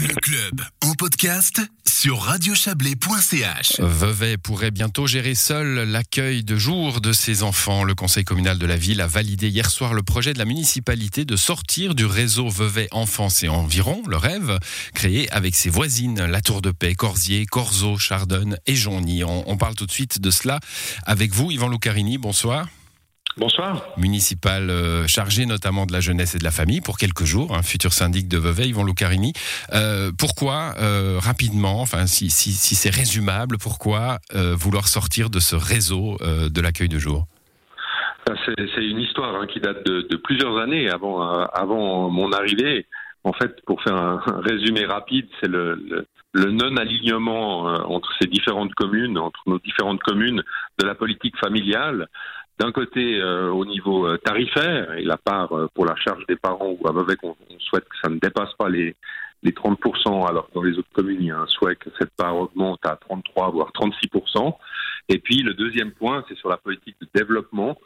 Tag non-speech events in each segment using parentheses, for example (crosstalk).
Le club en podcast sur radiochablais.ch. Vevey pourrait bientôt gérer seul l'accueil de jour de ses enfants. Le conseil communal de la ville a validé hier soir le projet de la municipalité de sortir du réseau Vevey Enfance et Environ, le rêve, créé avec ses voisines, la Tour de Paix, Corsier, Corzo, Chardonne et Jonny. On, on parle tout de suite de cela avec vous, Yvan Lucarini. Bonsoir. Bonsoir. Municipal euh, chargé notamment de la jeunesse et de la famille pour quelques jours, un futur syndic de Vevey, Yvan Lucarini. Euh, pourquoi, euh, rapidement, enfin si, si, si c'est résumable, pourquoi euh, vouloir sortir de ce réseau de l'accueil de jour? C'est une histoire hein, qui date de, de plusieurs années avant, avant mon arrivée. En fait, pour faire un, un résumé rapide, c'est le, le, le non-alignement entre ces différentes communes, entre nos différentes communes, de la politique familiale. D'un côté, euh, au niveau euh, tarifaire, et la part euh, pour la charge des parents, à Vevey, on, on souhaite que ça ne dépasse pas les, les 30%, alors que dans les autres communes, il y a un souhait que cette part augmente à 33, voire 36%. Et puis, le deuxième point, c'est sur la politique de développement,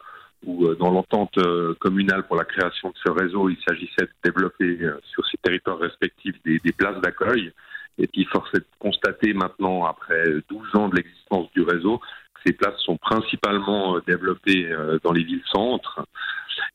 où dans l'entente communale pour la création de ce réseau, il s'agissait de développer sur ces territoires respectifs des, des places d'accueil. Et puis, force est de constater maintenant, après 12 ans de l'existence du réseau, ces places sont principalement euh, développées euh, dans les villes-centres.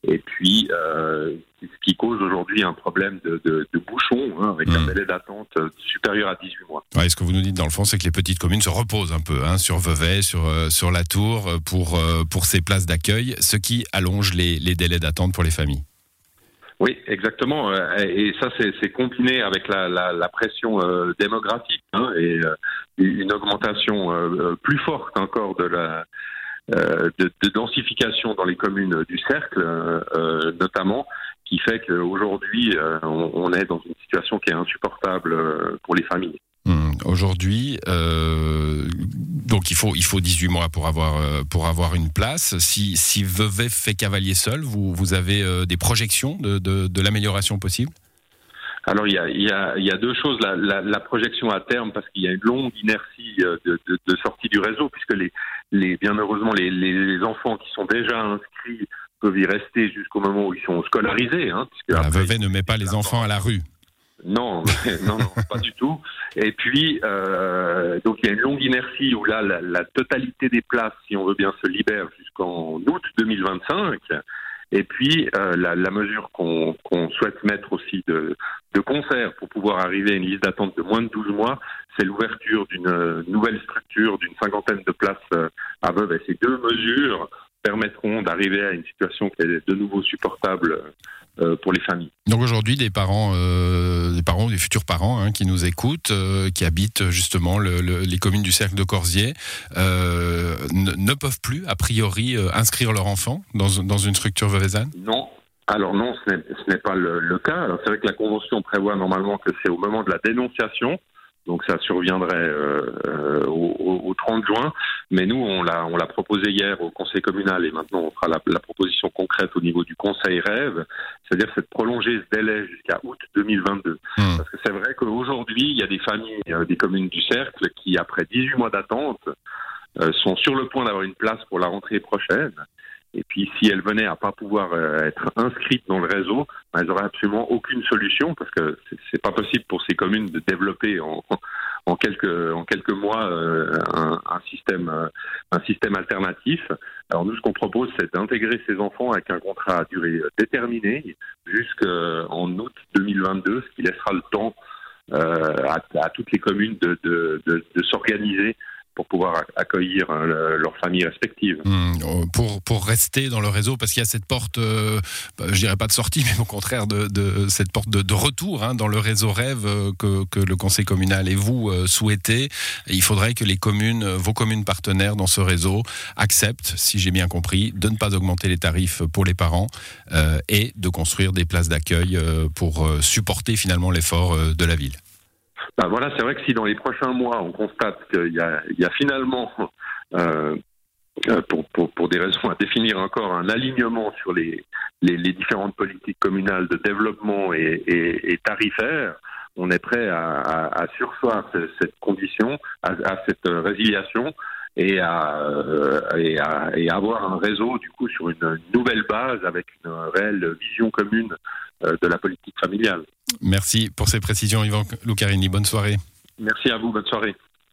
Et puis, euh, ce qui cause aujourd'hui un problème de, de, de bouchon, hein, avec un Mm. délai d'attente supérieur à 18 mois. Ouais, Ce que vous nous dites dans le fond, c'est que les petites communes se reposent un peu hein, sur Vevey, sur, sur la Tour, pour, pour ces places d'accueil, ce qui allonge les, les délais d'attente pour les familles. Oui, exactement. Et ça, c'est c'est combiné avec la, la, la pression euh, démographique hein, et euh, une augmentation euh, euh, plus forte encore de la euh, de, de densification dans les communes du cercle, notamment, qui fait qu'aujourd'hui, on, est dans une situation qui est insupportable pour les familles. Hum, Aujourd'hui, donc il faut, il faut 18 mois pour avoir, pour avoir une place. Si, si Vevey fait cavalier seul, vous, avez des projections de l'amélioration possible? Alors il y a, il y a, il y a deux choses. La, la, la projection à terme, parce qu'il y a une longue inertie euh, de, de, de sortie du réseau, puisque les, les, bien heureusement les, les enfants qui sont déjà inscrits peuvent y rester jusqu'au moment où ils sont scolarisés. Hein, puisque après, Vevey ne met pas les enfants à la rue. non, (laughs) non, non, pas du tout. Et puis, euh, donc il y a une longue inertie où là, la, la totalité des places, si on veut bien, se libère jusqu'en août 2025. Et puis, euh, la, la mesure qu'on souhaite mettre aussi de, de concert pour pouvoir arriver à une liste d'attente de moins de 12 mois, c'est l'ouverture d'une euh, nouvelle structure d'une cinquantaine de places euh, à Vevey. Ces deux mesures permettront d'arriver à une situation qui est de nouveau supportable euh, pour les familles. Donc aujourd'hui, des parents, euh, des parents, des futurs parents hein, qui nous écoutent, euh, qui habitent justement le- le- les communes du cercle de Corsier, euh, ne, ne peuvent plus, a priori, inscrire leur enfant dans, dans une structure veuvezane Non. Alors non, ce n'est, pas le, le cas. Alors, c'est vrai que la convention prévoit normalement que c'est au moment de la dénonciation, donc ça surviendrait au 30 juin. Mais nous, on l'a, on l'a proposé hier au Conseil communal et maintenant on fera la, la proposition concrète au niveau du Conseil rêve, c'est-à-dire c'est de prolonger ce délai jusqu'à août 2022. Hmm. Parce que c'est vrai qu'aujourd'hui, il y a des familles, euh, des communes du cercle qui, après 18 mois d'attente, euh, sont sur le point d'avoir une place pour la rentrée prochaine. Et puis, si elles venaient à pas pouvoir euh, être inscrites dans le réseau, ben, elles n'auraient absolument aucune solution parce que c'est- c'est pas possible pour ces communes de développer en, en quelques en quelques mois euh, un, un système euh, un système alternatif. Alors nous, ce qu'on propose, c'est d'intégrer ces enfants avec un contrat à durée euh, déterminée jusqu'en août 2022, ce qui laissera le temps euh, à, à toutes les communes de, de, de, de s'organiser pour pouvoir ac- accueillir le- leurs familles respectives. Hmm, euh, pour, rester dans le réseau, parce qu'il y a cette porte, euh, bah, je dirais pas de sortie, (laughs) mais au contraire de, cette porte de, retour hein, dans le réseau rêve euh, que, le conseil communal et vous euh, souhaitez. Il faudrait que les communes, euh, vos communes partenaires dans ce réseau, acceptent, si j'ai bien compris, de ne pas augmenter les tarifs pour les parents euh, et de construire des places d'accueil euh, pour euh, supporter finalement l'effort euh, de la ville. Ben voilà, c'est vrai que si dans les prochains mois on constate qu'il y a, finalement, euh, euh, pour, des raisons à définir encore, un alignement sur les, les, différentes politiques communales de développement et, et, tarifaires, on est prêt à, à, cette condition, à, cette résiliation et à, euh, et à avoir un réseau du coup sur une nouvelle base avec une réelle vision commune de la politique familiale. Merci pour ces précisions, Yvan Lucarini. Bonne soirée. Merci à vous. Bonne soirée.